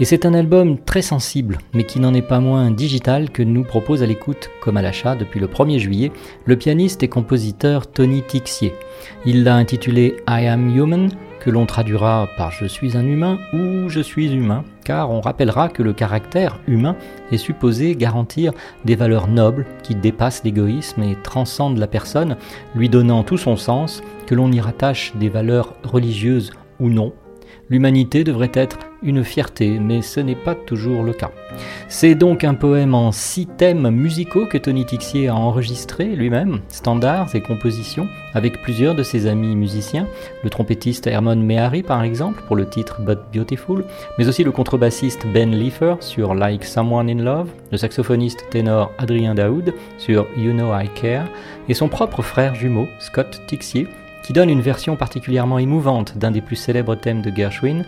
Et c'est un album très sensible, mais qui n'en est pas moins digital que nous propose à l'écoute, comme à l'achat depuis le 1er juillet, le pianiste et compositeur Tony Tixier. Il l'a intitulé I Am Human, que l'on traduira par Je suis un humain ou Je suis humain, car on rappellera que le caractère humain est supposé garantir des valeurs nobles qui dépassent l'égoïsme et transcendent la personne, lui donnant tout son sens, que l'on y rattache des valeurs religieuses ou non. L'humanité devrait être une fierté, mais ce n'est pas toujours le cas. C'est donc un poème en six thèmes musicaux que Tony Tixier a enregistré lui-même, standards et compositions, avec plusieurs de ses amis musiciens, le trompettiste Herman Mehari par exemple pour le titre But Beautiful, mais aussi le contrebassiste Ben Leifer sur Like Someone in Love, le saxophoniste ténor Adrien Daoud sur You Know I Care, et son propre frère jumeau, Scott Tixier, qui donne une version particulièrement émouvante d'un des plus célèbres thèmes de Gershwin,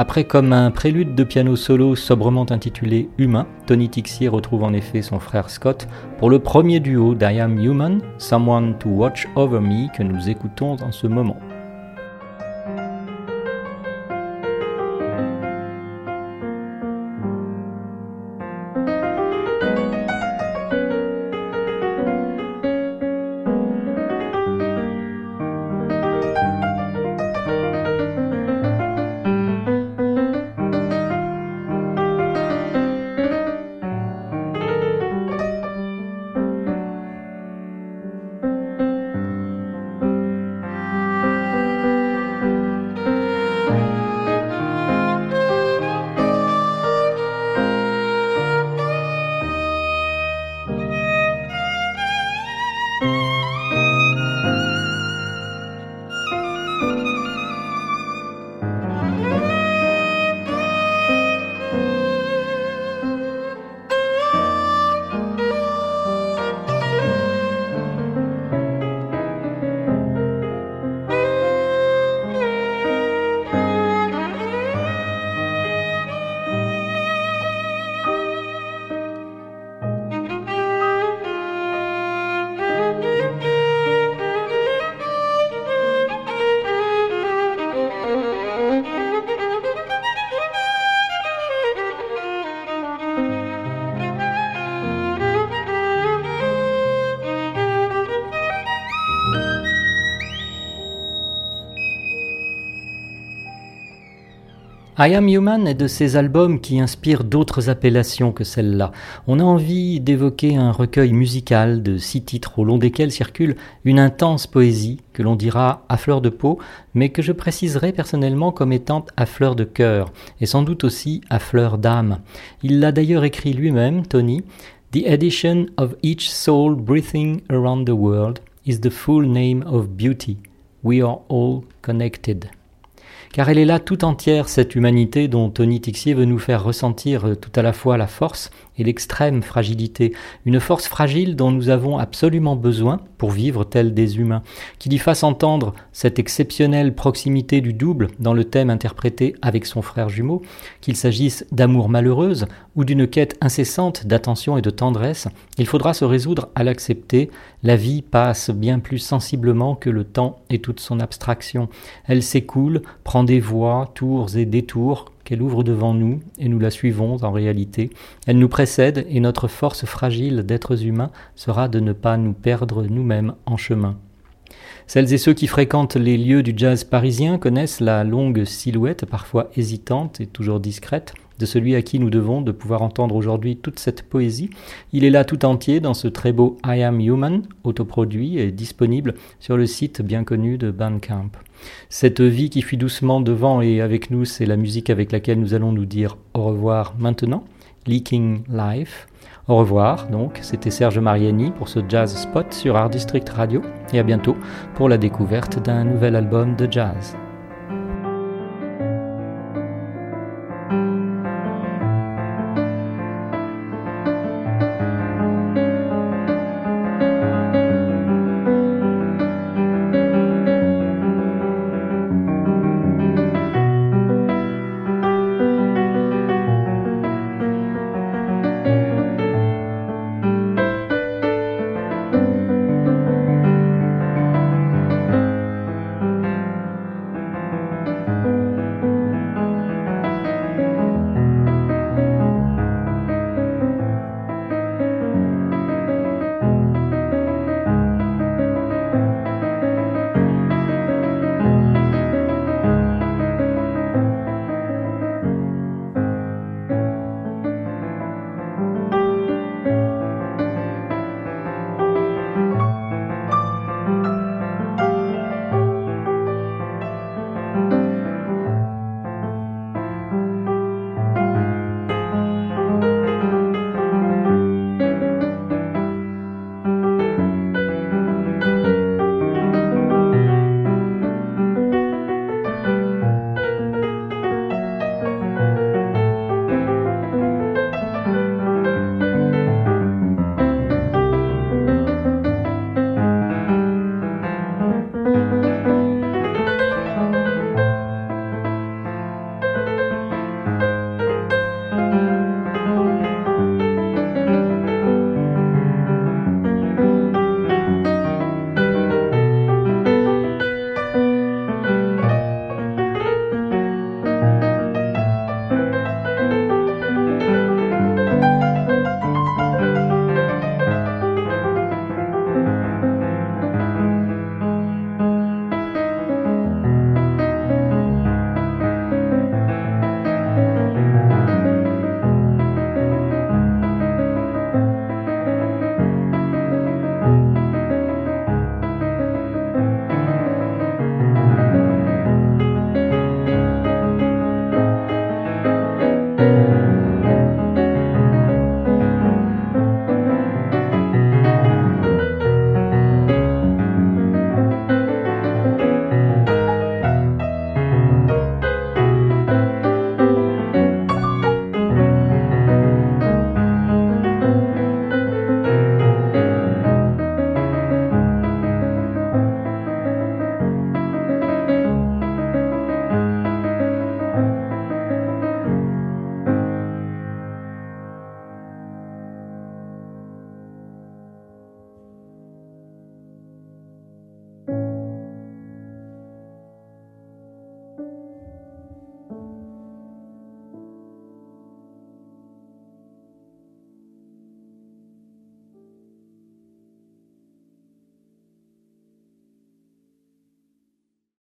après, comme un prélude de piano solo sobrement intitulé Humain, Tony Tixier retrouve en effet son frère Scott pour le premier duo d'I Am Human, Someone to Watch Over Me, que nous écoutons en ce moment. I Am Human est de ces albums qui inspirent d'autres appellations que celle-là. On a envie d'évoquer un recueil musical de six titres au long desquels circule une intense poésie que l'on dira à fleur de peau, mais que je préciserai personnellement comme étant à fleur de cœur, et sans doute aussi à fleur d'âme. Il l'a d'ailleurs écrit lui-même, Tony. The edition of each soul breathing around the world is the full name of beauty. We are all connected car elle est là tout entière, cette humanité dont Tony Tixier veut nous faire ressentir euh, tout à la fois la force et l'extrême fragilité, une force fragile dont nous avons absolument besoin pour vivre tels des humains, qu'il y fasse entendre cette exceptionnelle proximité du double dans le thème interprété avec son frère jumeau, qu'il s'agisse d'amour malheureuse ou d'une quête incessante d'attention et de tendresse, il faudra se résoudre à l'accepter, la vie passe bien plus sensiblement que le temps et toute son abstraction, elle s'écoule, prend des voies, tours et détours, qu'elle ouvre devant nous et nous la suivons en réalité. Elle nous précède et notre force fragile d'êtres humains sera de ne pas nous perdre nous-mêmes en chemin. Celles et ceux qui fréquentent les lieux du jazz parisien connaissent la longue silhouette, parfois hésitante et toujours discrète, de celui à qui nous devons de pouvoir entendre aujourd'hui toute cette poésie. Il est là tout entier dans ce très beau I Am Human, autoproduit et disponible sur le site bien connu de Bandcamp. Cette vie qui fuit doucement devant et avec nous, c'est la musique avec laquelle nous allons nous dire au revoir maintenant. Leaking Life. Au revoir, donc, c'était Serge Mariani pour ce Jazz Spot sur Art District Radio et à bientôt pour la découverte d'un nouvel album de jazz.